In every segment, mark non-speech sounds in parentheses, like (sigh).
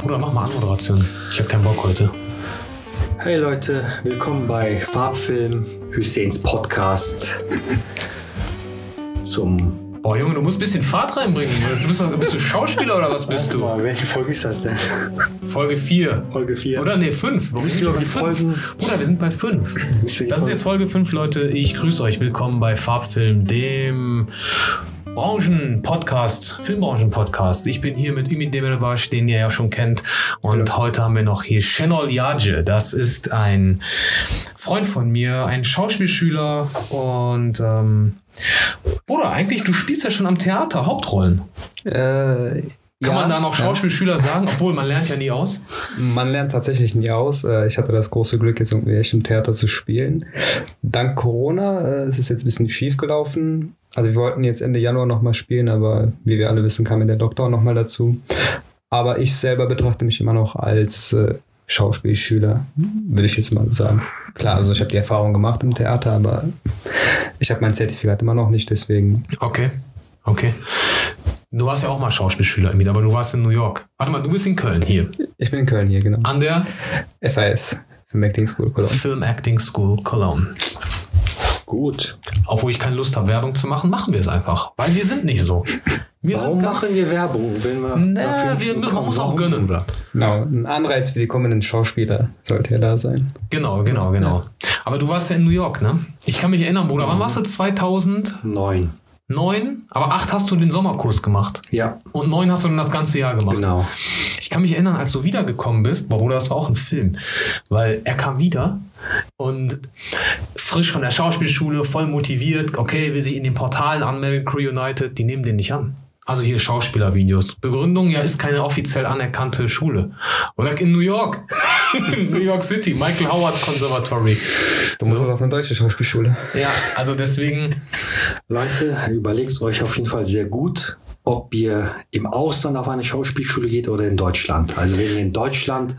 Bruder, mach mal Anmoderation. Ich habe keinen Bock heute. Hey Leute, willkommen bei Farbfilm, Husseins Podcast. Zum. Boah, Junge, du musst ein bisschen Fahrt reinbringen. Du bist, bist du Schauspieler oder was bist du? Mal, welche Folge ist das denn? Folge 4. Folge 4. Oder nee, 5. Warum Müssen sind wir bei fünf? Folgen- Bruder, wir sind bei 5. Müssen wir die Das ist jetzt Folge 5, Leute. Ich grüße euch. Willkommen bei Farbfilm, dem Branchen-Podcast, Filmbranchen-Podcast. Ich bin hier mit Ümit Demirbaş, den ihr ja schon kennt. Und heute haben wir noch hier Shenol Yace. Das ist ein Freund von mir, ein Schauspielschüler. Und ähm, Bruder, eigentlich, du spielst ja schon am Theater Hauptrollen. Äh, Kann ja, man da noch ja. Schauspielschüler sagen? Obwohl, man lernt ja nie aus. Man lernt tatsächlich nie aus. Äh, Ich hatte das große Glück, jetzt irgendwie echt im Theater zu spielen. Dank Corona äh, ist es jetzt ein bisschen schief gelaufen. Also wir wollten jetzt Ende Januar nochmal spielen, aber wie wir alle wissen, kam ja der Doktor nochmal dazu. Aber ich selber betrachte mich immer noch als äh, Schauspielschüler, würde ich jetzt mal sagen. Klar, also ich habe die Erfahrung gemacht im Theater, aber ich habe mein Zertifikat immer noch nicht, deswegen Okay, okay. Du warst ja auch mal Schauspielschüler, Emil, aber du warst in New York. Warte mal, du bist in Köln hier. ich bin in Köln hier, genau. An der FAS, Film Acting School Cologne. Film Acting School Cologne. Gut. Obwohl ich keine Lust habe, Werbung zu machen, machen wir es einfach. Weil wir sind nicht so. Wir Warum machen wir Werbung, wenn wir Naja, nichts wir, man muss auch gönnen. Genau, ein Anreiz für die kommenden Schauspieler sollte ja da sein. Genau, genau, genau. Aber du warst ja in New York, ne? Ich kann mich erinnern, Bruder, wann warst du? 2009? Neun. Aber acht hast du den Sommerkurs gemacht. Ja, Und neun hast du dann das ganze Jahr gemacht. genau. Ich kann mich erinnern, als du wiedergekommen bist, boah, Bruder, das war auch ein Film, weil er kam wieder und frisch von der Schauspielschule, voll motiviert, okay, will sich in den Portalen anmelden, Crew United, die nehmen den nicht an. Also hier Schauspielervideos. Begründung, ja, ist keine offiziell anerkannte Schule. Oder in New York. (laughs) New York City, Michael Howard Conservatory. Du musst es auf eine deutsche Schauspielschule. Ja, also deswegen, Leute, überlegt euch auf jeden Fall sehr gut, ob ihr im Ausland auf eine Schauspielschule geht oder in Deutschland. Also wenn ihr in Deutschland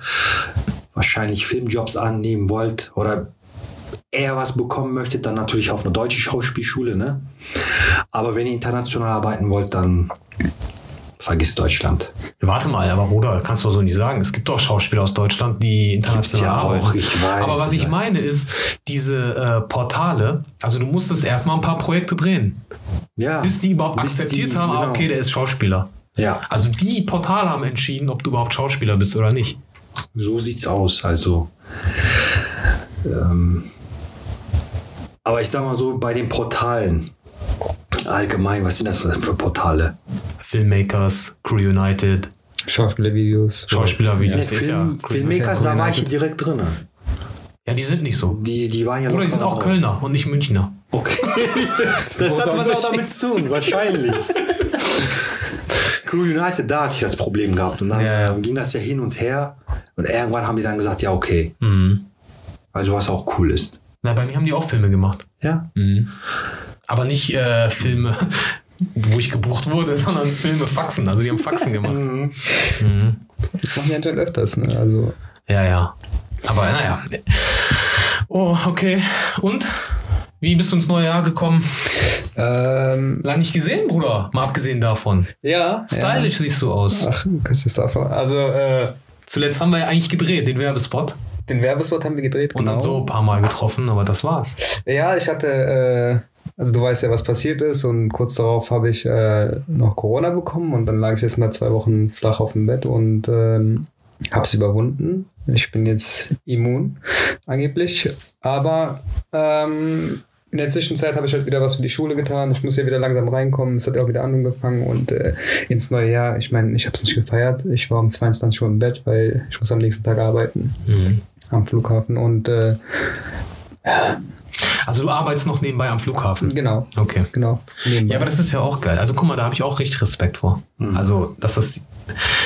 wahrscheinlich Filmjobs annehmen wollt oder eher was bekommen möchtet, dann natürlich auf eine deutsche Schauspielschule. Ne? Aber wenn ihr international arbeiten wollt, dann vergisst Deutschland. warte mal, aber Bruder, kannst du so nicht sagen. Es gibt doch Schauspieler aus Deutschland, die international ja auch, arbeiten. ich weiß, aber was ich meine ist, diese äh, Portale, also du musstest erstmal ein paar Projekte drehen, Ja, bis die überhaupt bis akzeptiert die- haben, ah, genau. okay, der ist Schauspieler. Ja, Also die Portale haben entschieden, ob du überhaupt Schauspieler bist oder nicht. So sieht's aus. Also, ähm, aber ich sag mal so, bei den Portalen allgemein, was sind das für Portale? Filmmakers, Crew United, Schauspielervideos. Schauspielervideos. Ja, Film, Filmmakers, da war ich direkt drin. ja, die sind nicht so. Die, die waren ja Oder die sind auch drauf. Kölner und nicht Münchner. Okay. (laughs) das hat was auch damit zu tun, wahrscheinlich. (laughs) Crew United, da hatte ich das Problem gehabt. Und dann Ja, ja. ging das ja hin und her. Und irgendwann haben die dann gesagt, ja, okay. Mhm. Also was auch cool ist. Na, bei mir haben die auch Filme gemacht. Ja. Mhm. Aber nicht äh, Filme, wo ich gebucht wurde, (laughs) sondern Filme Faxen. Also die haben Faxen gemacht. (laughs) Mhm. Mhm. Das machen die anscheinend öfters, ne? Also, Ja, ja. Aber naja. Oh, okay. Und? Wie bist du ins neue Jahr gekommen? ähm, Lang nicht gesehen, Bruder. Mal abgesehen davon. ja. Stylisch siehst du aus. Ja. Ach, kann ich das davon? Also, äh, Zuletzt haben wir ja eigentlich gedreht, den Werbespot. den Werbespot haben wir gedreht, Und dann so ein paar Mal getroffen, aber das war's. Ja, ich hatte, äh, also du weißt ja, was passiert ist und kurz darauf habe ich äh, noch Corona bekommen und dann lag ich erstmal zwei Wochen flach auf dem Bett und ähm, habe es überwunden. Ich bin jetzt immun, angeblich. Aber ähm, in der Zwischenzeit habe ich halt wieder was für die Schule getan. Ich muss ja wieder langsam reinkommen. Es hat auch wieder angefangen und äh, ins neue Jahr, ich meine, ich habe es nicht gefeiert. Ich war um 22 Uhr im Bett, weil ich muss am nächsten Tag arbeiten Mhm. am Flughafen und äh, Also du arbeitest noch nebenbei am Flughafen. genau, Okay. genau. Ja, aber das ist ja auch geil. Also guck mal, da habe ich auch richtig Respekt vor. Also das ist,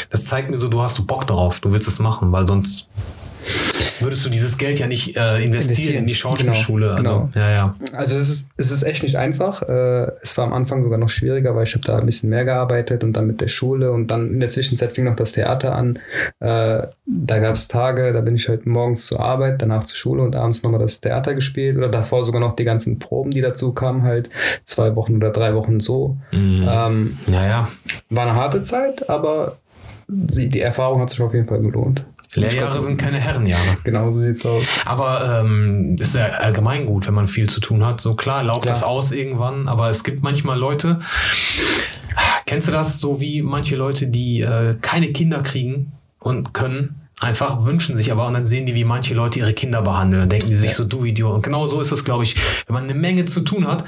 das zeigt mir so, du hast du Bock darauf, du willst es machen, weil sonst würdest du dieses Geld ja nicht äh, investieren, Investieren, in die Schauspielschule. genau, also, ja, ja. Also es ist, es ist echt nicht einfach. Äh, es war am Anfang sogar noch schwieriger, weil ich habe da ein bisschen mehr gearbeitet und dann mit der Schule und dann in der Zwischenzeit fing noch das Theater an. Äh, da gab es Tage, da bin ich halt morgens zur Arbeit, danach zur Schule und abends nochmal das Theater gespielt oder davor sogar noch die ganzen Proben, die dazu kamen, halt zwei Wochen oder drei Wochen so. Mhm. Ähm, ja, ja. war eine harte Zeit, aber die Erfahrung hat sich auf jeden Fall gelohnt. Lehrjahre sind keine Herrenjahre. Genau so sieht's aus. Aber ähm, ist ja allgemein gut, wenn man viel zu tun hat. So klar, lauft das aus irgendwann, aber es gibt manchmal Leute, kennst du das, so wie manche Leute, die äh, keine Kinder kriegen und können, einfach wünschen sich aber und dann sehen die, wie manche Leute ihre Kinder behandeln. Dann denken die sich so, du Idiot. Und genau so ist es, glaube ich, wenn man eine Menge zu tun hat.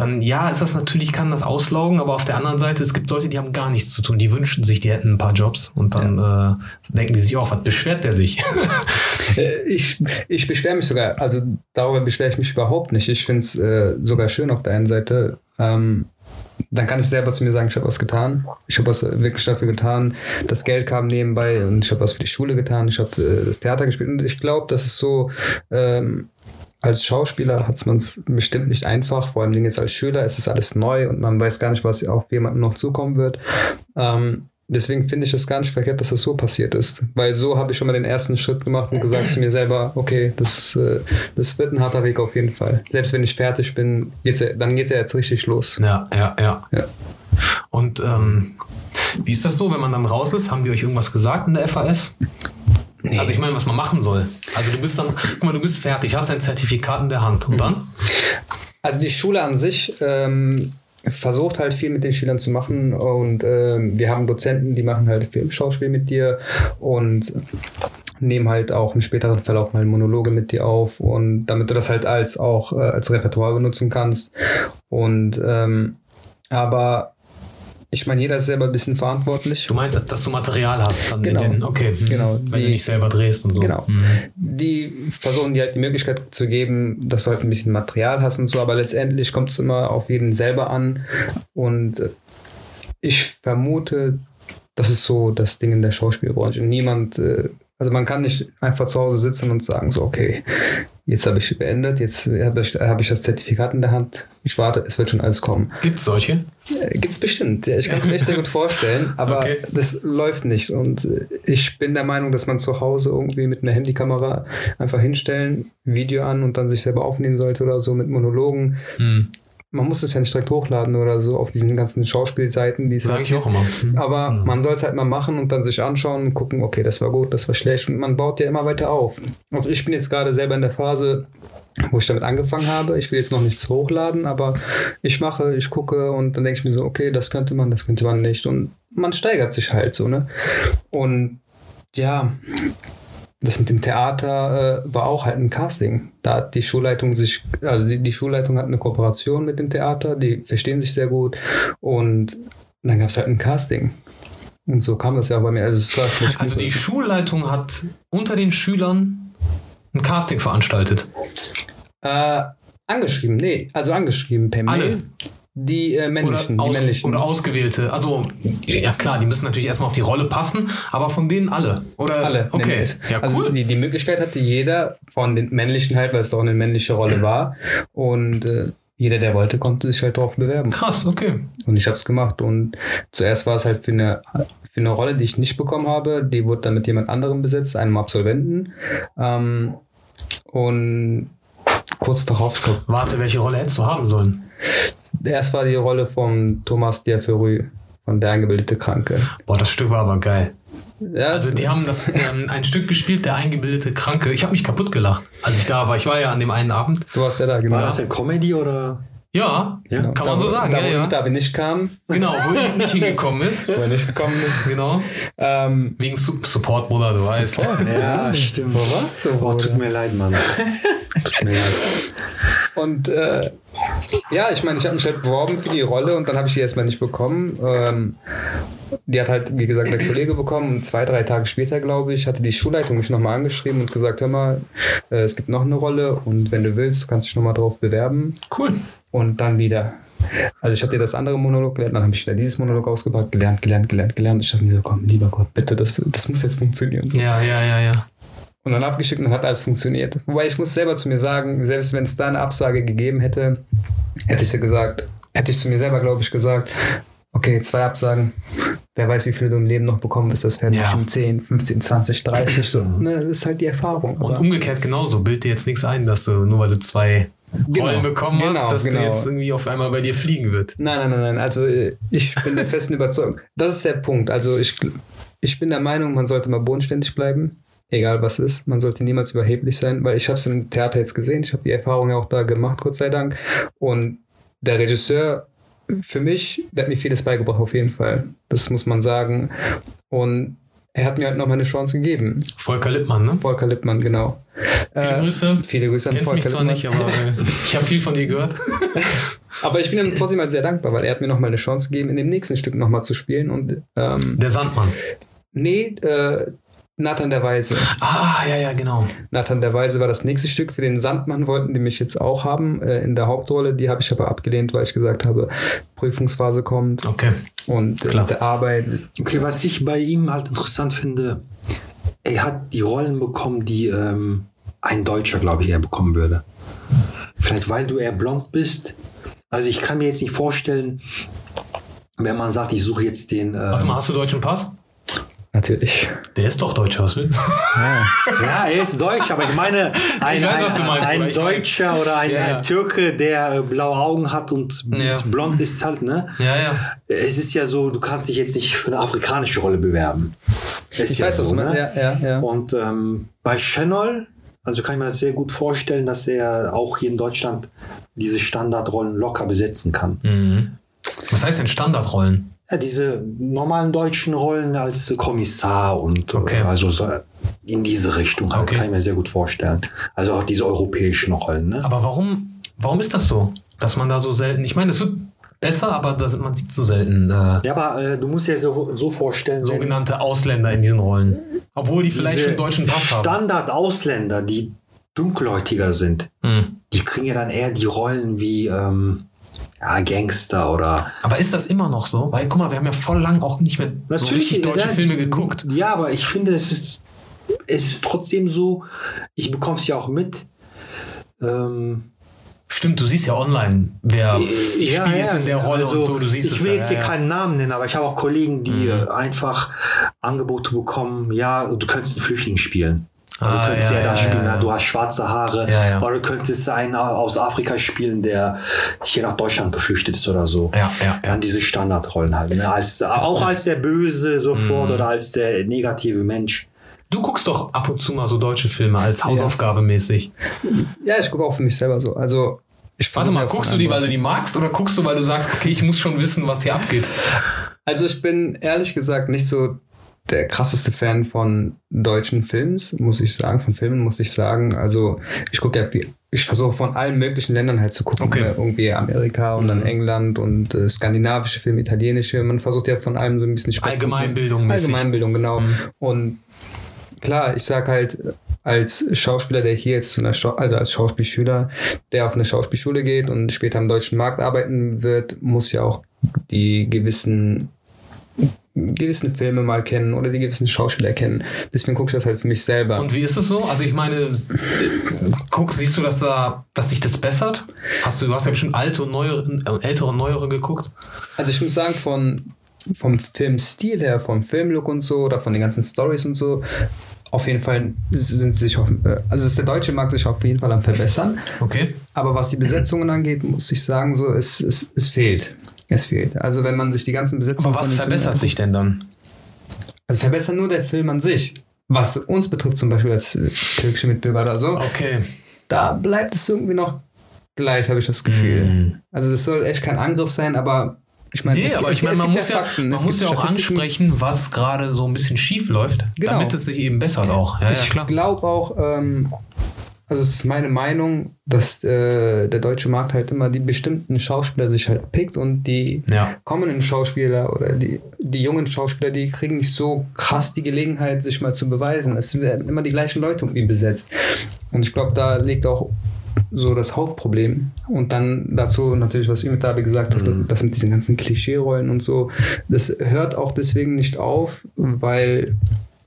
Dann ja, ist das natürlich, kann das auslaugen, aber auf der anderen Seite, es gibt Leute, die haben gar nichts zu tun, die wünschen sich, die hätten ein paar Jobs und dann äh, denken die sich auch, was beschwert der sich? (laughs) Äh, Ich, ich beschwere mich sogar, also darüber beschwere ich mich überhaupt nicht. Ich finde es äh, sogar schön auf der einen Seite. Ähm, dann kann ich selber zu mir sagen, ich habe was getan. Ich habe was wirklich dafür getan. Das Geld kam nebenbei und ich habe was für die Schule getan. Ich habe äh, das Theater gespielt und ich glaube, das ist so. Ähm, als Schauspieler hat man es bestimmt nicht einfach, vor allem jetzt als Schüler ist es alles neu und man weiß gar nicht, was auf jemanden noch zukommen wird. Ähm, deswegen finde ich es gar nicht verkehrt, dass das so passiert ist. Weil so habe ich schon mal den ersten Schritt gemacht und gesagt zu mir selber, okay, das, äh, das wird ein harter Weg auf jeden Fall. Selbst wenn ich fertig bin, geht's dann geht es ja jetzt richtig los. Ja, ja, ja. Ja. Und ähm, wie ist das so, wenn man dann raus ist? Haben die euch irgendwas gesagt in der FAS? Also ich meine, was man machen soll. Also du bist dann, guck mal, du bist fertig, hast dein Zertifikat in der Hand. Und dann? Also die Schule an sich ähm, versucht halt viel mit den Schülern zu machen. Und ähm, wir haben Dozenten, die machen halt Filmschauspiel mit dir und nehmen halt auch im späteren Verlauf mal Monologe mit dir auf. Und damit du das halt als auch äh, als Repertoire benutzen kannst. Und ähm, aber ich meine, jeder ist selber ein bisschen verantwortlich. Du meinst, dass du Material hast dann Genau. den, okay. hm. Genau, Wenn die- du nicht selber drehst und so. Genau. Hm. Die versuchen dir halt die Möglichkeit zu geben, dass du halt ein bisschen Material hast und so, aber letztendlich kommt es immer auf jeden selber an. Und äh, ich vermute, das ist so das Ding in der Schauspielbranche. Niemand, äh, also man kann nicht einfach zu Hause sitzen und sagen, so, okay, jetzt habe ich beendet, jetzt habe ich, hab ich das Zertifikat in der Hand, ich warte, es wird schon alles kommen. Gibt's solche? Äh, Gibt's bestimmt. Ja, Ich kann es mir echt sehr gut vorstellen, (laughs) aber Okay. das läuft nicht. Und äh, ich bin der Meinung, dass man zu Hause irgendwie mit einer Handykamera einfach hinstellen, Video an und dann sich selber aufnehmen sollte oder so mit Monologen. Hm. Man muss es ja nicht direkt hochladen oder so auf diesen ganzen Schauspielseiten, die es Sage ich auch immer. Hm. aber man soll es halt mal machen und dann sich anschauen und gucken, okay, das war gut, das war schlecht. Und man baut ja immer weiter auf. Also ich bin jetzt gerade selber in der Phase, wo ich damit angefangen habe. Ich will jetzt noch nichts hochladen, aber ich mache, ich gucke und dann denke ich mir so, okay, das könnte man, das könnte man nicht. Und man steigert sich halt so, ne? Und ja, das mit dem Theater äh, war auch halt ein Casting. Da hat die Schulleitung sich, also die, die Schulleitung hat eine Kooperation mit dem Theater, die verstehen sich sehr gut und dann gab es halt ein Casting. Und so kam das ja bei mir. Also, es war Also die Schulleitung hat unter den Schülern ein Casting veranstaltet. äh, angeschrieben, nee, also angeschrieben per Mail. Alle. Die äh, Oder, männlichen, die aus, männlichen. oder ausgewählte. Also, ja klar, die müssen natürlich erstmal auf die Rolle passen, aber von denen alle. Oder Alle. Okay. Ja, also cool. die, die Möglichkeit hatte jeder von den männlichen halt, weil es doch eine männliche Rolle war. Und äh, jeder, der wollte, konnte sich halt darauf bewerben. Krass, okay. Und ich habe es gemacht. Und zuerst war es halt für eine, für eine Rolle, die ich nicht bekommen habe. Die wurde dann mit jemand anderem besetzt, einem Absolventen. Ähm, und kurz darauf, ich glaube, Warte, welche Rolle hättest du haben sollen? Erst war die Rolle von Thomas Diaferu, von der eingebildete Kranke. Boah, das Stück war aber geil. Ja, Also die haben das ähm, ein Stück gespielt, der eingebildete Kranke. Ich habe mich kaputt gelacht, als ich da war. Ich war ja an dem einen Abend. du warst ja da, genau. War das denn Comedy oder? Ja, Ja. kann da, man so sagen. Da, ja, wo ja. David nicht kam, Genau, wo ich nicht hingekommen ist. (laughs) wo er nicht gekommen ist. Genau. Ähm, Wegen Su Support, Bruder, du weißt. Ja, stimmt. Wo warst du, Oh, Bruder? tut mir leid, Mann. (laughs) tut mir leid. Und äh, ja, ich meine, ich habe mich halt beworben für die Rolle und dann habe ich die erstmal nicht bekommen. Ähm, die hat halt, wie gesagt, der Kollege bekommen. Und zwei, drei Tage später, glaube ich, hatte die Schulleitung mich nochmal angeschrieben und gesagt, hör mal, äh, es gibt noch eine Rolle und wenn du willst, du kannst dich nochmal drauf bewerben. Cool. Und dann wieder. Also ich hatte das andere Monolog gelernt, dann habe ich wieder dieses Monolog ausgepackt, gelernt, gelernt, gelernt, gelernt. Ich dachte mir so, komm, lieber Gott, bitte, das, das muss jetzt funktionieren. So. Ja, ja, ja, ja. Und dann abgeschickt und dann hat alles funktioniert. Wobei ich muss selber zu mir sagen, selbst wenn es da eine Absage gegeben hätte, hätte ich ja gesagt, hätte ich zu mir selber, glaube ich, gesagt, okay, zwei Absagen, wer weiß, wie viele du im Leben noch bekommen wirst, das werden Ja. bestimmt 10, 15, 20, 30, so. Ne, das ist halt die Erfahrung. Und Aber umgekehrt genauso. Bild dir jetzt nichts ein, dass du, nur weil du zwei Genau, Rollen bekommen hast, genau, dass genau. der jetzt irgendwie auf einmal bei dir fliegen wird. Nein, nein, nein, nein. Also äh, ich bin der festen Überzeugung. Das ist der Punkt. Also ich, ich bin der Meinung, man sollte mal bodenständig bleiben. Egal was ist. Man sollte niemals überheblich sein, weil ich habe es im Theater jetzt gesehen. Ich habe die Erfahrung ja auch da gemacht, Gott sei Dank. Und der Regisseur, für mich, der hat mir vieles beigebracht, auf jeden Fall. Das muss man sagen. Und er hat mir halt nochmal eine Chance gegeben. Volker Lippmann, ne? Volker Lippmann, genau. Viele Äh, Grüße. viele Grüße an Kennst mich Volker zwar Lippmann. nicht, aber äh, (laughs) ich habe viel von dir gehört. (laughs) Aber ich bin ihm trotzdem halt sehr dankbar, weil er hat mir nochmal eine Chance gegeben, in dem nächsten Stück nochmal zu spielen. Und ähm, Der Sandmann. nee, äh, Nathan der Weise. Ah, ja, ja, genau. Nathan der Weise war das nächste Stück. Für den Sandmann wollten die mich jetzt auch haben äh, in der Hauptrolle. Die habe ich aber abgelehnt, weil ich gesagt habe, Prüfungsphase kommt Okay. und äh, Klar. der Arbeit. Okay, was ich bei ihm halt interessant finde, er hat die Rollen bekommen, die ähm, ein Deutscher, glaube ich, er bekommen würde. Vielleicht weil du eher blond bist. Also ich kann mir jetzt nicht vorstellen, wenn man sagt, ich suche jetzt den. Warte Ähm, mal, hast du deutschen Pass? Natürlich. Der ist doch Deutscher, was willst du? ja, er ist Deutsch, aber ich meine, ein, Ich weiß, ein, was du meinst, ein Deutscher oder ein, Ja, ja. ein Türke, der äh, blaue Augen hat und bis Ja. blond ist halt, ne? Ja, ja. Es ist ja so, du kannst dich jetzt nicht für eine afrikanische Rolle bewerben. Ist Ich ja weiß, was so, du meinst. ne? Ja, ja, ja. Und ähm, bei Chanel, also kann ich mir das sehr gut vorstellen, dass er auch hier in Deutschland diese Standardrollen locker besetzen kann. Mhm. Was heißt denn Standardrollen? Ja, diese normalen deutschen Rollen als Kommissar und Okay. äh, also so in diese Richtung halt, Okay. kann ich mir sehr gut vorstellen. Also auch diese europäischen Rollen. Ne? Aber warum, warum ist das so? Dass man da so selten. Ich meine, es wird besser, aber das, man sieht so selten äh, Ja, aber äh, du musst dir so, so vorstellen, sogenannte Ausländer in diesen Rollen. Obwohl die vielleicht schon deutschen Pass haben. Standard-Ausländer, die dunkelhäutiger sind, Mhm. die kriegen ja dann eher die Rollen wie ähm, ja, Gangster oder Aber ist das immer noch so? Weil, guck mal, wir haben ja voll lang auch nicht mehr so richtig deutsche ja, Filme geguckt. Ja, aber ich finde, es ist, es ist trotzdem so, ich bekomme es ja auch mit. Ähm, Stimmt, du siehst ja online, wer ich ja, spiele jetzt ja, in der Rolle also, und so, du siehst Ich es will jetzt hier ja, ja. keinen Namen nennen, aber ich habe auch Kollegen, die Mhm. einfach Angebote bekommen, ja, du könntest einen Flüchtling spielen. Ah, du könntest ja, ja, da ja, spielen, ja. na, du hast schwarze Haare. Ja, ja. Oder du könntest einen aus Afrika spielen, der hier nach Deutschland geflüchtet ist oder so. Ja, ja, ja. Dann diese Standardrollen halt. Ne? Als, auch als der Böse sofort Mhm. oder als der negative Mensch. Du guckst doch ab und zu mal so deutsche Filme als Hausaufgabe mäßig. Ja, ich gucke auch für mich selber so. Also, ich Warte mal, guckst du die, weil du die magst oder guckst du, weil du sagst, okay, ich muss schon wissen, was hier abgeht? Also ich bin ehrlich gesagt nicht so der krasseste Fan von deutschen Films, muss ich sagen, von Filmen muss ich sagen. Also ich gucke ja, wie- ich versuche von allen möglichen Ländern halt zu gucken. Okay. Ne? Irgendwie Amerika und dann England und äh, skandinavische Filme, italienische. Man versucht ja von allem so ein bisschen Spektrum- Allgemeinbildung. Allgemeinbildung, genau. Und klar, ich sag halt, als Schauspieler, der hier jetzt zu einer Schau also als Schauspielschüler, der auf eine Schauspielschule geht und später am deutschen Markt arbeiten wird, muss ja auch die gewissen gewissen Filme mal kennen oder die gewissen Schauspieler kennen. Deswegen gucke ich das halt für mich selber. Und wie ist es so? Also ich meine, guck, siehst du, dass da, dass sich das bessert? Hast du, du hast ja bestimmt alte und neuere, äh, ältere und neuere geguckt? Also ich muss sagen, von, vom Filmstil her, vom Filmlook und so, oder von den ganzen Stories und so, auf jeden Fall sind sie sich auf, äh, also ist der deutsche Markt sich auf jeden Fall am verbessern. Okay. Aber was die Besetzungen angeht, muss ich sagen, so, es, es, es fehlt. Es fehlt. Also wenn man sich die ganzen Besetzungen Aber was verbessert sich denn dann? Also verbessert nur der Film an sich. Was uns betrifft, zum Beispiel als äh, türkische Mitbürger oder so, Okay. da bleibt es irgendwie noch gleich, habe ich das Gefühl. Mhm. Also es soll echt kein Angriff sein, aber ich meine, Nee, es- aber ich meine, man muss ja, Fakten, man muss ja auch ansprechen, was gerade so ein bisschen schief läuft, Genau. damit es sich eben bessert auch. Ja, ja, ich klar. glaube auch, ähm, also es ist meine Meinung, dass äh, der deutsche Markt halt immer die bestimmten Schauspieler sich halt pickt und die Ja. kommenden Schauspieler oder die, die jungen Schauspieler, die kriegen nicht so krass die Gelegenheit, sich mal zu beweisen. Es werden immer die gleichen Leute irgendwie besetzt. Und ich glaube, da liegt auch so das Hauptproblem. Und dann dazu natürlich, was Ümit Dabe gesagt hat, das mit diesen ganzen Klischee-Rollen und so, das hört auch deswegen nicht auf, weil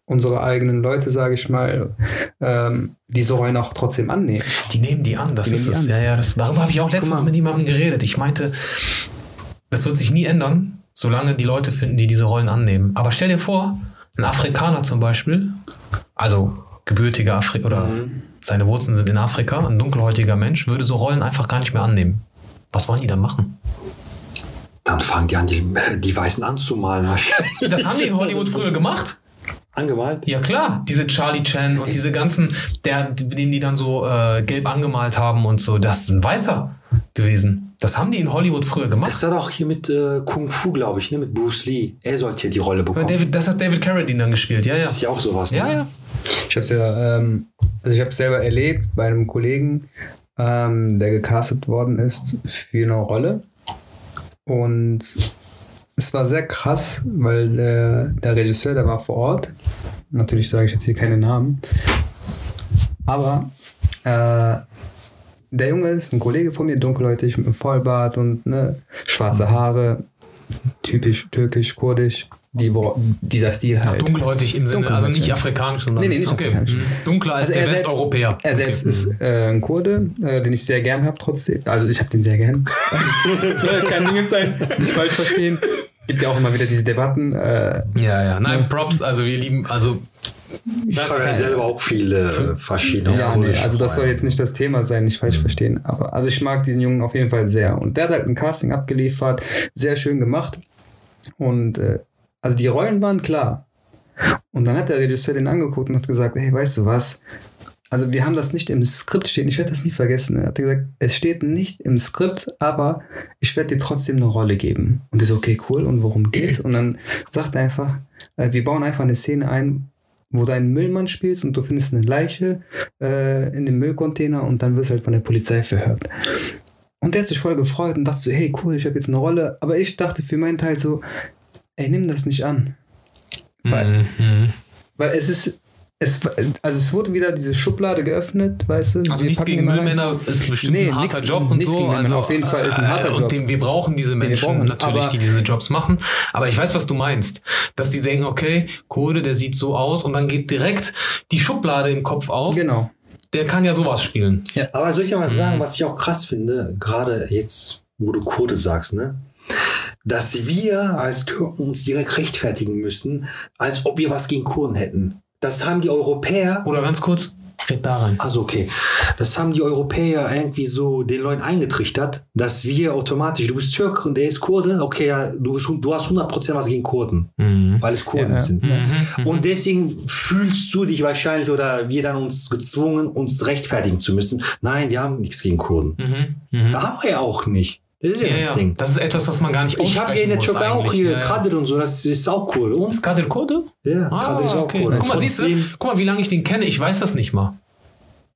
unsere eigenen Leute, sage ich mal, ähm, diese Rollen auch trotzdem annehmen. Die nehmen die an, das Die ist die es. Ja, ja, das, darüber habe ich auch letztens mal. mit jemandem geredet. Ich meinte, das wird sich nie ändern, solange die Leute finden, die diese Rollen annehmen. Aber stell dir vor, ein Afrikaner zum Beispiel, also gebürtiger Afrika oder seine Wurzeln sind in Afrika, ein dunkelhäutiger Mensch, würde so Rollen einfach gar nicht mehr annehmen. Was wollen die dann machen? Dann fangen die an, die, die Weißen anzumalen. Das haben die in Hollywood früher gemacht. Angemalt? Ja klar, diese Charlie Chan und diese ganzen, der, den die dann so äh, gelb angemalt haben und so, das ist ein Weißer gewesen. Das haben die in Hollywood früher gemacht. Das war doch hier mit äh, Kung Fu, glaube ich, ne? mit Bruce Lee. Er sollte ja die Rolle bekommen. David, das hat David Carradine dann gespielt, ja, ja. Das ist ja auch sowas. Ne? Ja, ja. Ich habe ja, ähm, also ich habe selber erlebt bei einem Kollegen, ähm, der gecastet worden ist für eine Rolle. Und es war sehr krass, weil der, der Regisseur, der war vor Ort. Natürlich sage ich jetzt hier keine Namen. Aber äh, der Junge ist ein Kollege von mir, dunkelhäutig, mit einem Vollbart und ne, schwarze Haare. Typisch türkisch, kurdisch. Die, dieser Stil Ach, halt. dunkelhäutig im Sinne, also nicht afrikanisch, sondern Nee, nee, nicht okay. afrikanisch. mhm. Dunkler als Also der er selbst- Westeuropäer. Er selbst okay. ist äh, ein Kurde, äh, den ich sehr gern habe trotzdem. Also ich habe den sehr gern. (laughs) Soll jetzt kein Ding sein, nicht falsch verstehen. Gibt ja auch immer wieder diese Debatten. Äh, Ja, ja. Nein, Props, also wir lieben, also Ich habe ja selber auch viele äh, verschiedene. ja, nee, also das soll jetzt nicht das Thema sein, nicht falsch verstehen. Aber also ich mag diesen Jungen auf jeden Fall sehr. Und der hat halt ein Casting abgeliefert, sehr schön gemacht. Und äh, also die Rollen waren klar. Und dann hat der Regisseur den angeguckt und hat gesagt, hey, weißt du was? Also wir haben das nicht im Skript stehen, ich werde das nie vergessen. Er hat gesagt, es steht nicht im Skript, aber ich werde dir trotzdem eine Rolle geben. Und das ist okay, cool. Und worum geht's? Und dann sagt er einfach, äh, wir bauen einfach eine Szene ein, wo du einen Müllmann spielst und du findest eine Leiche äh, in dem Müllcontainer und dann wirst du halt von der Polizei verhört. Und der hat sich voll gefreut und dachte so, hey cool, ich habe jetzt eine Rolle. Aber ich dachte für meinen Teil so, ey, nimm das nicht an. Weil, mhm. weil es ist, es, also es wurde wieder diese Schublade geöffnet, weißt du? Also nichts gegen. Müllmänner ist bestimmt Nee, ein harter nichts- Job und so. Also auf jeden Fall ist ein harter äh, Job. Und den, wir brauchen diese Menschen brauchen, natürlich, aber- die diese Jobs machen. Aber ich weiß, was du meinst. Dass die denken, okay, Kurde, der sieht so aus und dann geht direkt die Schublade im Kopf auf. Genau. Der kann ja sowas spielen. Aber soll ich dir mal Mhm. sagen, was ich auch krass finde, gerade jetzt, wo du Kurde sagst, ne? Dass wir als Türken uns direkt rechtfertigen müssen, als ob wir was gegen Kurden hätten. Das haben die Europäer, Oder ganz kurz, red da rein. also okay, das haben die Europäer irgendwie so den Leuten eingetrichtert, dass wir automatisch, du bist Türk und er ist Kurde, okay, ja, du, bist, du hast 100% was gegen Kurden, Mhm. weil es Kurden Ja, ja. sind. Mhm. Und deswegen fühlst du dich wahrscheinlich oder wir dann uns gezwungen, uns rechtfertigen zu müssen. Nein, wir haben nichts gegen Kurden. Mhm. Mhm. Haben wir ja auch nicht. Das ist ja, Ja, das ja. Ding. Das ist etwas, was man gar nicht Ich habe ja in der aussprechen Türkei auch hier Ja, ja. Kadir und so, das ist auch cool. Und? Ist Kadir Kurde? Ja, Ah, Kadir ist auch okay. cool. Guck mal, siehst du, guck mal, wie lange ich den kenne. Ich weiß das nicht mal.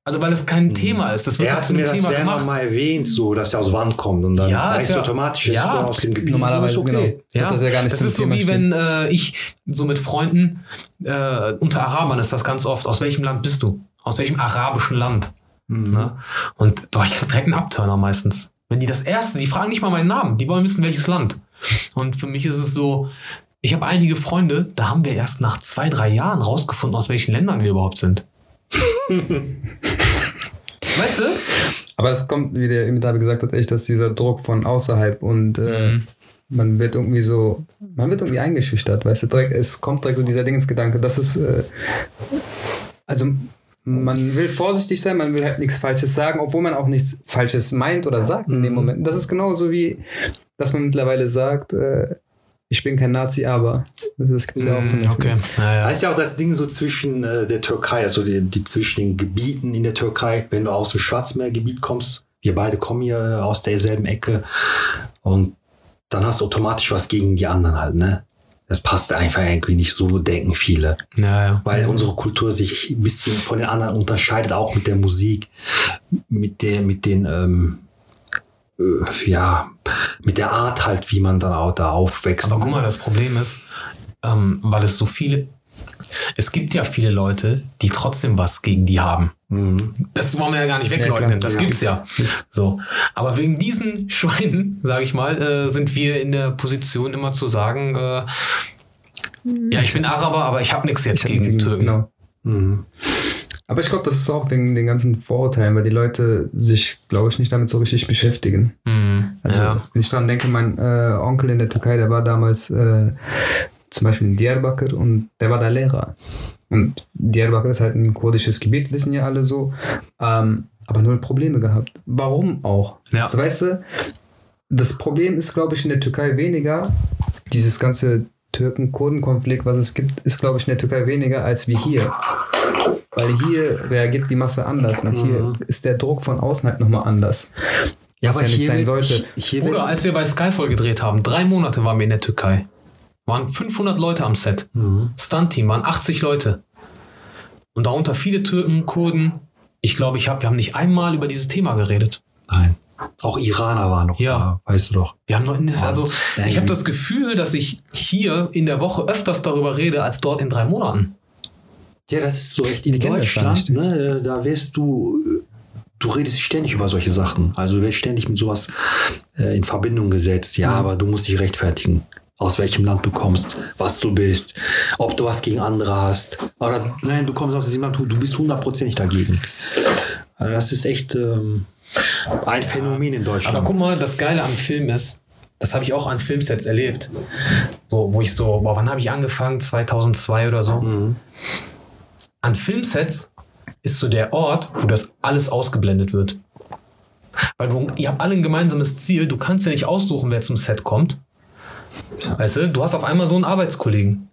Also, weil es kein Thema ist. Das wird Er nicht hat zu mir einem das Thema ja gemacht. mal erwähnt, so, dass er aus Wand kommt und dann Ja, weißt ja- automatisch, ist ja. er aus dem Gebiet. Normalerweise, okay. genau. Hab das ja gar nicht das ist so Thema wie stehen. wenn äh, ich so mit Freunden, äh, unter Arabern ist das ganz oft, aus welchem Land bist du? Aus welchem arabischen Land? Mhm. Ne? Und doch, ich krieg direkt einen Abturner meistens. Wenn die das erste, die fragen nicht mal meinen Namen, die wollen wissen, welches Land. Und für mich ist es so, ich habe einige Freunde, da haben wir erst nach zwei, drei Jahren rausgefunden, aus welchen Ländern wir überhaupt sind. (laughs) weißt du? Aber es kommt, wie der Imitabe gesagt hat, echt, dass dieser Druck von außerhalb und äh, Mhm. man wird irgendwie so, man wird irgendwie eingeschüchtert, weißt du, direkt, es kommt direkt so dieser Dingensgedanke, das ist, äh, also man will vorsichtig sein, man will halt nichts Falsches sagen, obwohl man auch nichts Falsches meint oder sagt in dem Moment. Das ist genauso wie, dass man mittlerweile sagt, äh, ich bin kein Nazi, aber das, das gibt es ja auch zum Mhm, Beispiel. okay. Naja. Da ist ja auch das Ding so zwischen äh, der Türkei, also die, die zwischen den Gebieten in der Türkei, wenn du aus dem Schwarzmeergebiet kommst, wir beide kommen hier äh, aus derselben Ecke und dann hast du automatisch was gegen die anderen halt, ne? Das passt einfach irgendwie nicht, so denken viele. Naja. Weil unsere Kultur sich ein bisschen von den anderen unterscheidet, auch mit der Musik, mit der, mit den, ähm, äh, ja, mit der Art halt, wie man dann auch da aufwächst. Aber guck mal, das Problem ist, ähm, weil es so viele, es gibt ja viele Leute, die trotzdem was gegen die haben. Mhm. Das wollen wir ja gar nicht wegleugnen. klar. das Ja, gibt's ja. So. Aber wegen diesen (laughs) Schweinen, sage ich mal, äh, sind wir in der Position immer zu sagen, äh, ja, ich bin Araber, aber ich habe nichts jetzt hab gegen nichts Türken. Genau. Mhm. Aber ich glaube, das ist auch wegen den ganzen Vorurteilen, weil die Leute sich, glaube ich, nicht damit so richtig beschäftigen. Hm, Also, ja. wenn ich dran denke, mein äh, Onkel in der Türkei, der war damals äh, zum Beispiel in Diyarbakir und der war da Lehrer. Und Diyarbakir ist halt ein kurdisches Gebiet, wissen ja alle so. Ähm, aber null Probleme gehabt. Warum auch? Ja. So, weißt du, das Problem ist, glaube ich, in der Türkei weniger. Dieses ganze Türken-Kurden-Konflikt, was es gibt, ist, glaube ich, in der Türkei weniger als wie hier. Weil hier reagiert die Masse anders und hier ist der Druck von außen halt nochmal anders. was ja nicht sein sollte. Hier Bruder, wird, als wir bei Skyfall gedreht haben, drei Monate waren wir in der Türkei. Waren 500 Leute am Set. Mhm. Stunt-Team waren 80 Leute. Und darunter viele Türken, Kurden. Ich glaube, ich hab, wir haben nicht einmal über dieses Thema geredet. nein. Auch Iraner waren noch Ja. da, weißt du doch. Wir haben noch, also, ich habe das Gefühl, dass ich hier in der Woche öfters darüber rede, als dort in drei Monaten. Ja, das ist so echt in Deutschland, ne, da wirst du, du redest ständig über solche Sachen. Also du wirst ständig mit sowas äh, in Verbindung gesetzt. Ja, aber du musst dich rechtfertigen. Aus welchem Land du kommst, was du bist, ob du was gegen andere hast. Oder nein, du kommst aus diesem Land, du, du bist hundertprozentig dagegen. Also das ist echt ähm, ein Phänomen in Deutschland. Aber guck mal, das Geile am Film ist, das habe ich auch an Filmsets erlebt, wo, wo ich so, boah, wann habe ich angefangen? 2002 oder so. Mhm. An Filmsets ist so der Ort, wo das alles ausgeblendet wird. Weil du, ihr habt alle ein gemeinsames Ziel, du kannst ja nicht aussuchen, wer zum Set kommt. Weißt du, du hast auf einmal so einen Arbeitskollegen.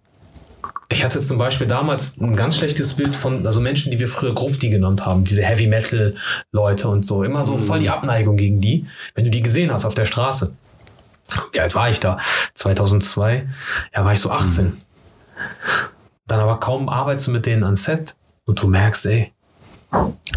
Ich hatte zum Beispiel damals ein ganz schlechtes Bild von also Menschen, die wir früher Grufti genannt haben, diese Heavy Metal Leute und so. Immer so voll die Abneigung gegen die, wenn du die gesehen hast auf der Straße. Wie alt war ich da? 2002? Ja, war ich so 18. Dann aber kaum arbeitest du mit denen an Set und du merkst, ey,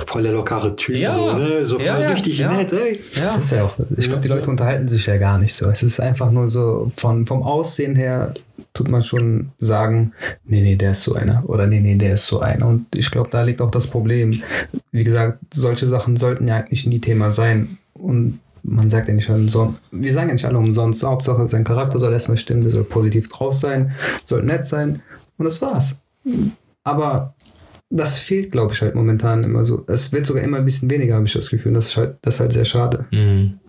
Voll der lockere Typ, Ja. so, ne? so Ja, voll ja, richtig ja. nett, ey. ja, Das ist ja auch, ich glaube, die Leute unterhalten sich ja gar nicht so. Es ist einfach nur so, von, vom Aussehen her tut man schon sagen, nee, nee, der ist so einer. Oder nee, nee, der ist so einer. Und ich glaube, da liegt auch das Problem. Wie gesagt, solche Sachen sollten ja eigentlich nie Thema sein. Und man sagt ja nicht umsonst, wir sagen ja nicht alle umsonst, Hauptsache sein Charakter soll erstmal stimmen, der soll positiv drauf sein, soll nett sein. Und das war's. Aber das fehlt, glaube ich, halt momentan immer so. Es wird sogar immer ein bisschen weniger, habe ich das Gefühl. Das ist halt, das ist halt sehr schade. Mhm.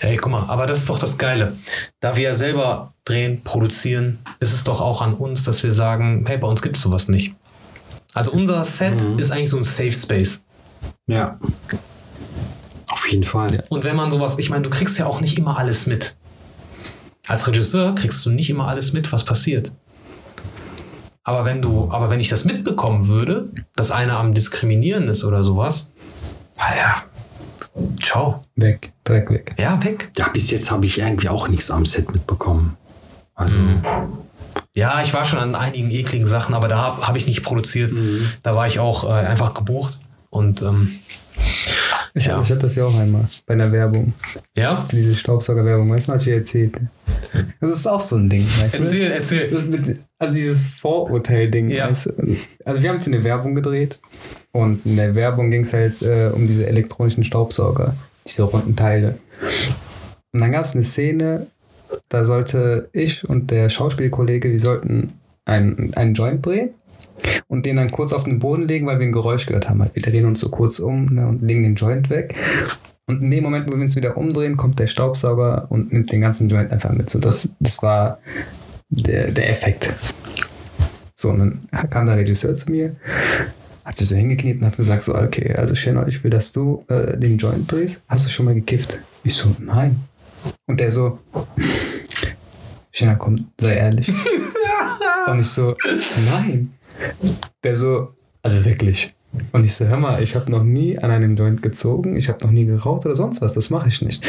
Ey, guck mal, aber das ist doch das Geile. Da wir ja selber drehen, produzieren, ist es doch auch an uns, dass wir sagen, hey, bei uns gibt es sowas nicht. Also unser Set ist eigentlich so ein Safe Space. Ja. Auf jeden Fall. Und wenn man sowas, ich meine, du kriegst ja auch nicht immer alles mit. Als Regisseur kriegst du nicht immer alles mit, was passiert. Aber wenn du, aber wenn ich das mitbekommen würde, dass einer am Diskriminieren ist oder sowas, naja, ciao. Weg, Dreck weg. Ja, weg. Ja, bis jetzt habe ich irgendwie auch nichts am Set mitbekommen. Also, Ja, ich war schon an einigen ekligen Sachen, aber da habe hab ich nicht produziert. Da war ich auch äh, einfach gebucht. Und ähm, Ich, Ja. ich hatte das ja auch einmal bei einer Werbung. ja, Diese Staubsaugerwerbung, weißt du, hatte ich erzählt. Das ist auch so ein Ding, weißt du? erzähl, erzähl. Mit, also dieses Vorurteil-Ding, Ja. weißt du? Also wir haben für eine Werbung gedreht und in der Werbung ging es halt äh, um diese elektronischen Staubsauger, diese runden Teile. Und dann gab es eine Szene, da sollte ich und der Schauspielkollege, wir sollten einen, einen Joint drehen und den dann kurz auf den Boden legen, weil wir ein Geräusch gehört haben. Halt, Wir drehen uns so kurz um ne, und legen den Joint weg. Und in dem Moment, wo wir uns wieder umdrehen, kommt der Staubsauger und nimmt den ganzen Joint einfach mit. So, das, das war der, der Effekt. So, und dann kam der Regisseur zu mir, hat sich so hingekniet und hat gesagt: So, okay, also Shannon, ich will, dass du äh, den Joint drehst. Hast du schon mal gekifft? Ich so, nein. Und der so, Shannon, komm, sei ehrlich. (laughs) und ich so, nein. Der so, also wirklich. Und ich so, hör mal, ich habe noch nie an einem Joint gezogen, ich habe noch nie geraucht oder sonst was, das mache ich nicht.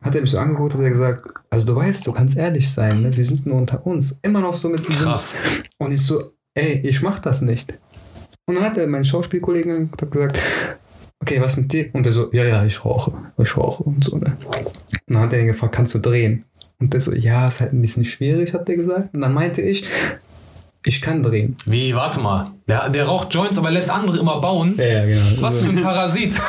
Hat er mich so angeguckt, hat er gesagt, also du weißt, du kannst ehrlich sein, ne? wir sind nur unter uns. Immer noch so mit diesem. Krass. Und ich so, ey, ich mach das nicht. Und dann hat er meinen Schauspielkollegen angeguckt und gesagt, okay, was mit dir? Und der so, ja, ja, ich rauche, ich rauche und so. Ne? Und dann hat er ihn gefragt, kannst du drehen? Und der so, ja, ist halt ein bisschen schwierig, hat der gesagt. Und dann meinte ich, ich kann drehen. Wie, warte mal. Der, der raucht Joints, aber lässt andere immer bauen. Ja, ja, genau. Was So. für ein Parasit. (laughs)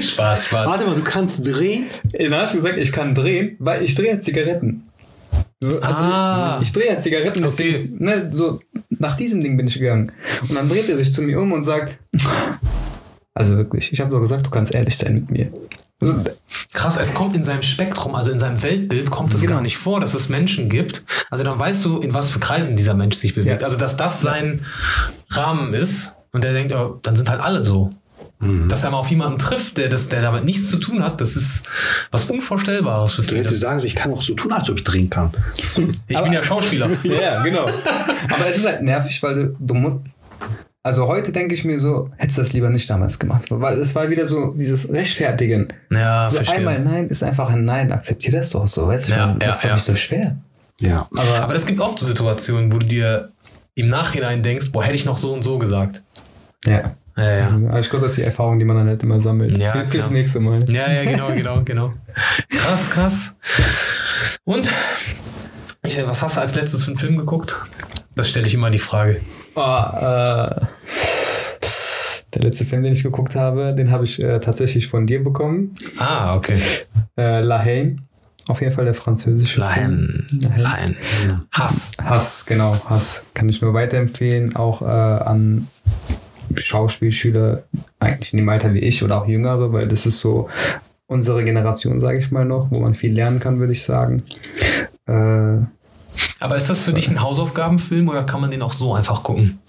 Spaß, Spaß. warte mal, du kannst drehen? Dann habe ich gesagt, ich kann drehen, weil ich drehe ja Zigaretten. So, also Ah. ich drehe ja Zigaretten, deswegen, ne, so nach diesem Ding bin ich gegangen. Und dann dreht er sich zu mir um und sagt, (laughs) also wirklich, ich habe so gesagt, du kannst ehrlich sein mit mir. Krass, es kommt in seinem Spektrum, also in seinem Weltbild, kommt es Genau. gar nicht vor, dass es Menschen gibt. Also dann weißt du, in was für Kreisen dieser Mensch sich bewegt. Ja. Also dass das sein Rahmen ist und der denkt, oh, dann sind halt alle so. Dass er mal auf jemanden trifft, der, das, der damit nichts zu tun hat, das ist was Unvorstellbares für Du viele. hättest sagen, ich kann auch so tun, als ob ich drehen kann. Ich bin ja Schauspieler. (laughs) Ja, genau. Aber es ist halt nervig, weil du, du musst. Also heute denke ich mir so, hättest du das lieber nicht damals gemacht. Weil es war wieder so dieses Rechtfertigen. Ja, so verstehe. einmal Nein ist einfach ein Nein. Akzeptier das doch so, weißt du? Ja, das ist ja, doch nicht so schwer. Ja. Aber, Aber es gibt oft so Situationen, wo du dir im Nachhinein denkst, boah, hätte ich noch so und so gesagt. ja. Ja, ja. Aber ich glaube, das ist die Erfahrung, die man dann halt immer sammelt. Ja, Für, fürs nächste Mal. Ja, ja, genau, genau, genau. Krass, krass. Und ich, was hast du als letztes für einen Film geguckt? Das stelle ich immer die Frage. Oh, äh, letzte Film, den ich geguckt habe, den habe ich äh, tatsächlich von dir bekommen. Ah, okay. Äh, La Haine. Auf jeden Fall der französische Lion. Film. La Haine. Lion. Hass. Hass, genau, Hass. Kann ich nur weiterempfehlen, auch äh, an Schauspielschüler, eigentlich in dem Alter wie ich oder auch Jüngere, weil das ist so unsere Generation, sage ich mal noch, wo man viel lernen kann, würde ich sagen. Äh, Aber ist das für dich ein Hausaufgabenfilm oder kann man den auch so einfach gucken?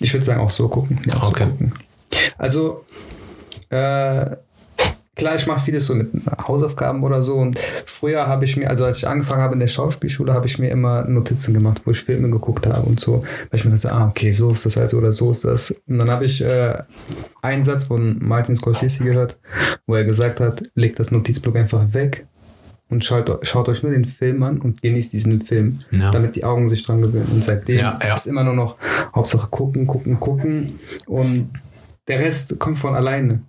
Ich würde sagen, auch so gucken. Ja, Okay. so gucken. Also, äh, klar, ich mache vieles so mit Hausaufgaben oder so. Und früher habe ich mir, also als ich angefangen habe in der Schauspielschule, habe ich mir immer Notizen gemacht, wo ich Filme geguckt habe und so. Weil ich mir dachte, ah, okay, so ist das also oder so ist das. Und dann habe ich äh, einen Satz von Martin Scorsese gehört, wo er gesagt hat, legt das Notizblock einfach weg und schaut, schaut euch nur den Film an und genießt diesen Film, Ja. damit die Augen sich dran gewöhnen. Und seitdem Ja, ja. ist immer nur noch Hauptsache gucken, gucken, gucken und der Rest kommt von alleine,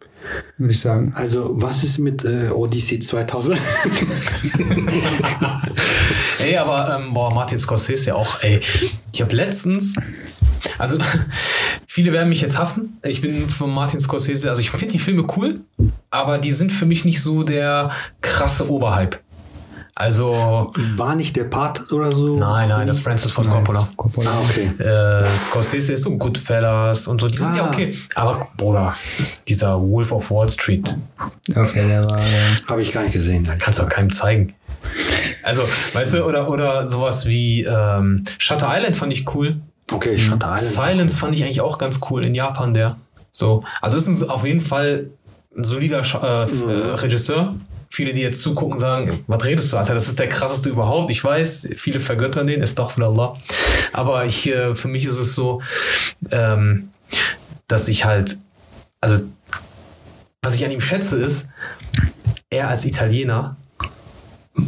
würde ich sagen. Also, was ist mit äh, Odyssey 2000? (laughs) Ey, aber ähm, boah, Martin Scorsese ja auch, ey. Ich habe letztens, also (laughs) viele werden mich jetzt hassen. Ich bin von Martin Scorsese, also ich finde die Filme cool, aber die sind für mich nicht so der krasse Oberhype. Also, War nicht der Part oder so? nein, nein, das ist Francis Ford Coppola. Coppola. Ah, okay. Äh, Scorsese ist so Goodfellas und so, die sind ja Ah. okay. Aber, Bruder, dieser Wolf of Wall Street, Okay, der war. Äh, Habe ich gar nicht gesehen. Alter. kannst du auch keinem zeigen. Also, weißt du, oder, oder sowas wie ähm, Shutter Island fand ich cool. Okay, Shutter Island. Silence fand ich eigentlich auch ganz cool in Japan, der. So, also ist ein, auf jeden Fall ein solider Scha- äh, f- äh, Regisseur. Viele, die jetzt zugucken, sagen, was redest du, Alter? Das ist der krasseste überhaupt. Ich weiß, viele vergöttern den, ist doch Allah. Aber ich, äh, für mich ist es so, ähm, dass ich halt, also, was ich an ihm schätze, ist, er als Italiener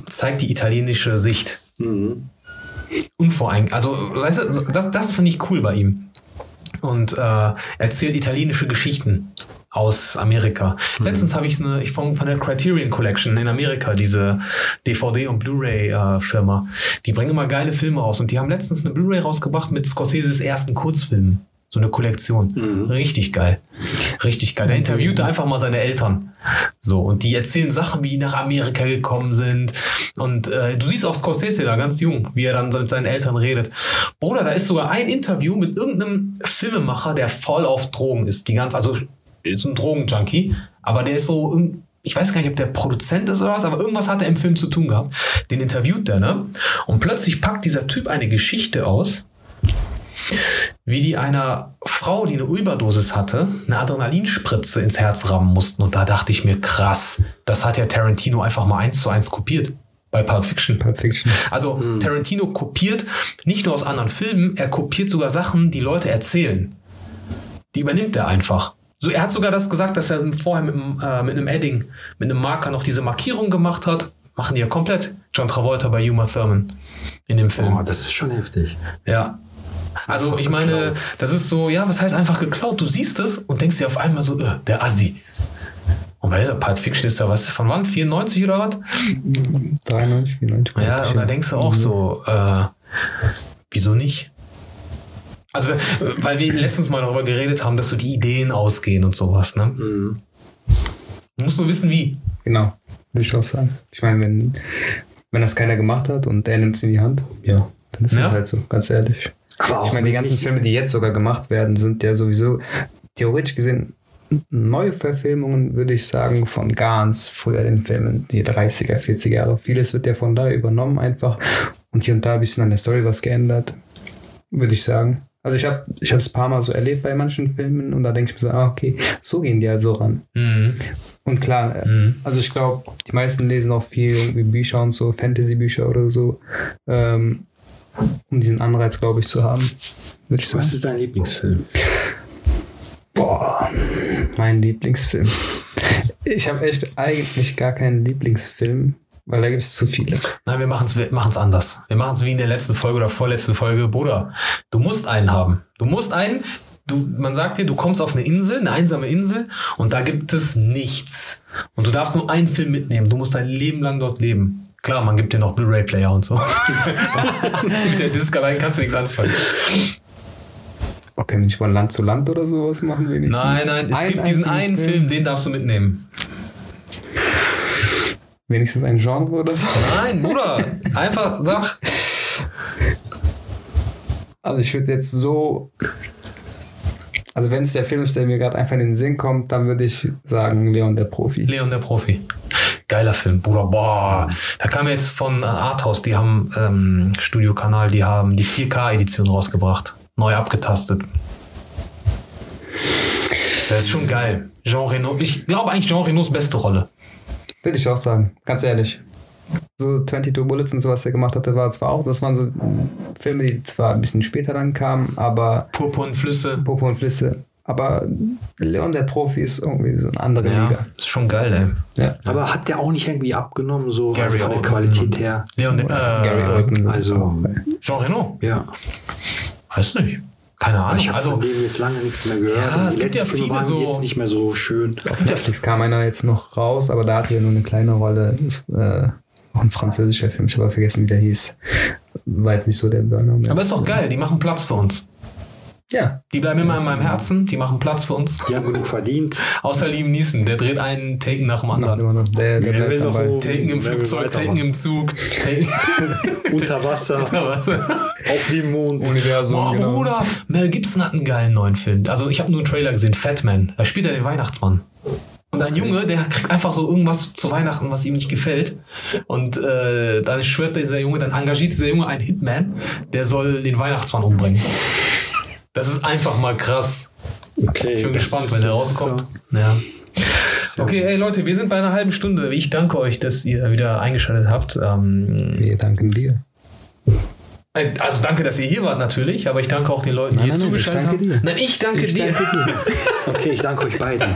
zeigt die italienische Sicht Mhm. unvorein. Also, weißt du, das, das finde ich cool bei ihm. Und äh, erzählt italienische Geschichten aus Amerika. Letztens habe ich eine, ich von, von der Criterion Collection in Amerika, diese DVD- und Blu-ray-Firma. die bringen immer geile Filme raus. Und die haben letztens eine Blu-ray rausgebracht mit Scorseses ersten Kurzfilmen. So eine Kollektion. Richtig geil. Richtig geil. Der interviewte einfach mal seine Eltern. So, und die erzählen Sachen, wie die nach Amerika gekommen sind. Und äh, du siehst auch Scorsese da ganz jung, wie er dann mit seinen Eltern redet. Bruder, da ist sogar ein Interview mit irgendeinem Filmemacher, der voll auf Drogen ist. Die ganz, also ist ein Drogenjunkie, aber der ist so, ich weiß gar nicht, ob der Produzent ist oder was, aber irgendwas hat er im Film zu tun gehabt. Den interviewt der, ne? Und plötzlich packt dieser Typ eine Geschichte aus, wie die einer Frau, die eine Überdosis hatte, eine Adrenalinspritze ins Herz rammen mussten. Und da dachte ich mir, krass, das hat ja Tarantino einfach mal eins zu eins kopiert. Bei Pulp Fiction. Pulp Fiction. Also Tarantino kopiert nicht nur aus anderen Filmen, er kopiert sogar Sachen, die Leute erzählen. Die übernimmt er einfach. So, er hat sogar das gesagt, dass er vorher mit, einem, äh, mit einem Edding, mit einem Marker noch diese Markierung gemacht hat. Machen die ja komplett. John Travolta bei Uma Thurman in dem Film. Oh, das ist schon heftig. Ja. Also ich meine, das ist so, ja, was heißt einfach geklaut? Du siehst es und denkst dir auf einmal so, äh, der Assi. Und bei dieser Pulp Fiction ist da was, von wann? 94 oder was? 93, 94. Ja, und da denkst du auch so, äh, wieso nicht? Also, äh, weil wir letztens mal darüber geredet haben, dass so die Ideen ausgehen und sowas, ne? Mhm. Du musst nur wissen, wie. Genau, würde ich auch sagen. Ich meine, wenn, wenn das keiner gemacht hat und er nimmt es in die Hand, ja, dann ist es Ja. halt so, ganz ehrlich. Aber Ich meine, die ganzen Filme, die jetzt sogar gemacht werden, sind ja sowieso theoretisch gesehen neue Verfilmungen würde ich sagen von ganz früher den Filmen, die 30er, 40er Jahre. Vieles wird ja von da übernommen einfach und hier und da ein bisschen an der Story was geändert, würde ich sagen. Also ich habe ich es ein paar Mal so erlebt bei manchen Filmen und da denke ich mir so, ah, okay, so gehen die halt so ran. Mhm. Und klar, äh, Mhm. also ich glaube, die meisten lesen auch viel irgendwie Bücher und so, Fantasy-Bücher oder so, ähm, um diesen Anreiz, glaube ich, zu haben. Würde ich sagen. Was ist dein Lieblingsfilm? Boah, mein Lieblingsfilm. Ich habe echt eigentlich gar keinen Lieblingsfilm, weil da gibt es zu viele. Nein, wir machen es anders. Wir machen es wie in der letzten Folge oder vorletzten Folge. Bruder, du musst einen haben. Du musst einen. Du, man sagt dir, du kommst auf eine Insel, eine einsame Insel, und da gibt es nichts. Und du darfst nur einen Film mitnehmen. Du musst dein Leben lang dort leben. Klar, man gibt dir noch Blu-ray-Player und so. Mit der Disc allein kannst du nichts anfangen. Okay, ich von Land zu Land oder sowas machen wenigstens. Nein, nein, es gibt diesen einen Film, den darfst du mitnehmen. Wenigstens ein Genre oder so. Nein, Bruder, einfach sag. Also ich würde jetzt so. Also wenn es der Film ist, der mir gerade einfach in den Sinn kommt, dann würde ich sagen Leon der Profi. Leon der Profi. Geiler Film, Bruder. Boah. Da kam jetzt von äh, Arthouse, die haben ähm, Studiokanal, die haben die 4K-Edition rausgebracht. Neu abgetastet. Das ist schon geil. Jean Reno. Ich glaube eigentlich Jean Renaults beste Rolle. Würde ich auch sagen, ganz ehrlich. So 22 Bullets und sowas, der gemacht hatte, war zwar auch, das waren so Filme, die zwar ein bisschen später dann kamen, aber Purpurn Flüsse. Popo und Flüsse. Aber Leon der Profi ist irgendwie so eine andere Ja, Liga. ist schon geil, ey. Ja. Aber hat der auch nicht irgendwie abgenommen, so Gary von der. Qualität her? Leon, äh, Gary Oldman. also- Jean Renault. Ja. Weiß nicht. Keine Ahnung. ich habe Also, von dem jetzt lange nichts mehr gehört. Ja, es die gibt ja viele waren so- jetzt nicht mehr so schön. es gibt ja Netflix kam einer jetzt noch raus, aber da hatte er nur eine kleine Rolle. Das, äh, auch ein französischer Film, ich habe aber vergessen, wie der hieß. War jetzt nicht so der Burner. mehr. aber ist doch geil, die machen Platz für uns. Ja, Die bleiben immer in meinem Herzen, die machen Platz für uns. Die haben genug verdient. (laughs) Außer Liam Neeson, der dreht einen Taken nach dem anderen. Der, der Wer will noch oben? Taken im Flugzeug, Taken im Zug, Taken (laughs) (laughs) Unter Wasser, auf dem Mond. Universum, Boah, genau. Bruder, Mel Gibson hat einen geilen neuen Film. Also ich habe nur einen Trailer gesehen, Fat Man. Da spielt er den Weihnachtsmann. Und ein Junge, der kriegt einfach so irgendwas zu Weihnachten, was ihm nicht gefällt. Und äh, dann schwört dieser Junge, dann engagiert dieser Junge einen Hitman, der soll den Weihnachtsmann umbringen. Das ist einfach mal krass. Okay, Ich bin gespannt, wenn der rauskommt. so. Ja. Okay, ey Leute, wir sind bei einer halben Stunde. Ich danke euch, dass ihr wieder eingeschaltet habt. Ähm, Wir danken dir. Äh, also danke, dass ihr hier wart natürlich, aber ich danke auch den Leuten, die Nein, hier nein, zugeschaltet danke haben. dir. Nein, ich danke Ich dir. danke dir. Okay, ich danke euch beiden. (laughs)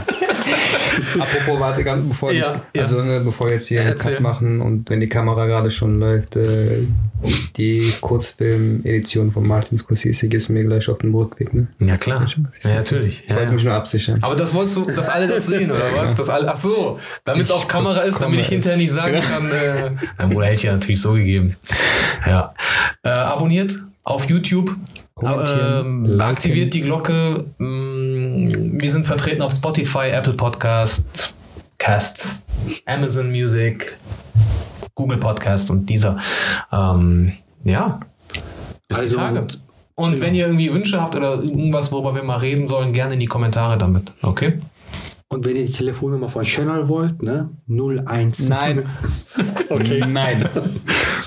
Apropos, warte ganz bevor, Ja, ja. also ne, bevor wir jetzt hier einen Erzähl. Cut machen und wenn die Kamera gerade schon läuft, äh, die Kurzfilm-Edition von Martin Scorsese gibst du mir gleich auf den Rückweg, ne? Ja, klar. Ja, natürlich. Ich Ja, wollte mich nur absichern. Aber das wolltest du, dass alle das sehen, oder was? Dass alle, ach so, damit es auf Kamera ist, damit ich hinterher nicht sagen kann, äh, na, Bruder, hätte ich ja natürlich so gegeben. Ja. Äh, abonniert auf YouTube. Ähm, aktiviert die Glocke. Mm, Wir sind vertreten auf Spotify, Apple Podcast, Casts, Amazon Music, Google Podcast und dieser. Ähm, ja. Bis die Also, Tage. und- Und wenn ihr irgendwie Wünsche habt oder irgendwas, worüber wir mal reden sollen, gerne in die Kommentare damit. Okay? Und wenn ihr die Telefonnummer von Channel wollt, ne? 01. Nein. (laughs) Okay. Nein. (laughs)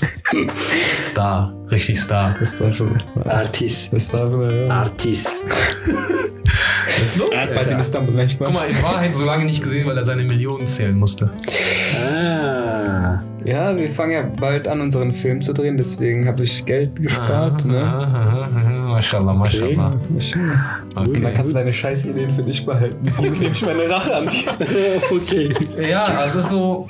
Star. Richtig Star. Das war schon. Artis. Das war schon. Ja. Artis. Was ist los? Bald in Alter? Istanbul, nein, Spaß. Guck mal, in Wahrheit so lange nicht gesehen, weil er seine Millionen zählen musste. Ah. Ja, wir fangen ja bald an, unseren Film zu drehen, deswegen habe ich Geld gespart. ne? Aha, aha, aha. Mashallah, mashallah. Ich, Okay. Dann kannst du deine Scheißideen für dich behalten. (laughs) Hier nehme ich meine Rache an dir. (laughs) okay. Ja, also es ist so,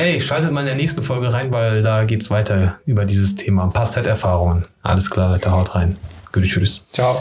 ey, schaltet mal in der nächsten Folge rein, weil da geht's weiter über dieses Thema. Ein paar Set-Erfahrungen. Alles klar, Leute, haut rein. Gute Tschüss. Ciao.